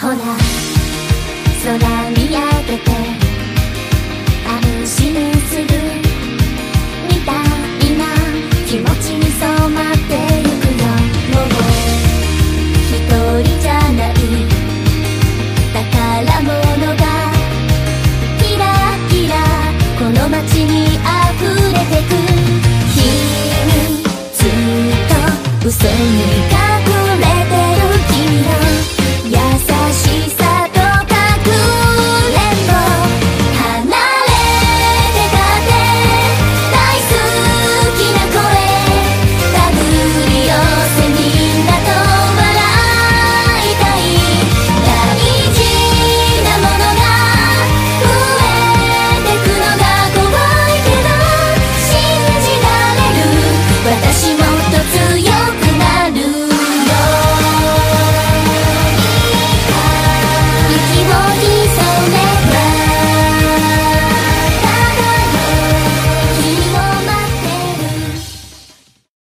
ほら空見上げて安心するみたいな気持ちに染まってゆくよ。もう一人じゃない宝物がキラキラこの街に溢れてく。君ずっと嘘に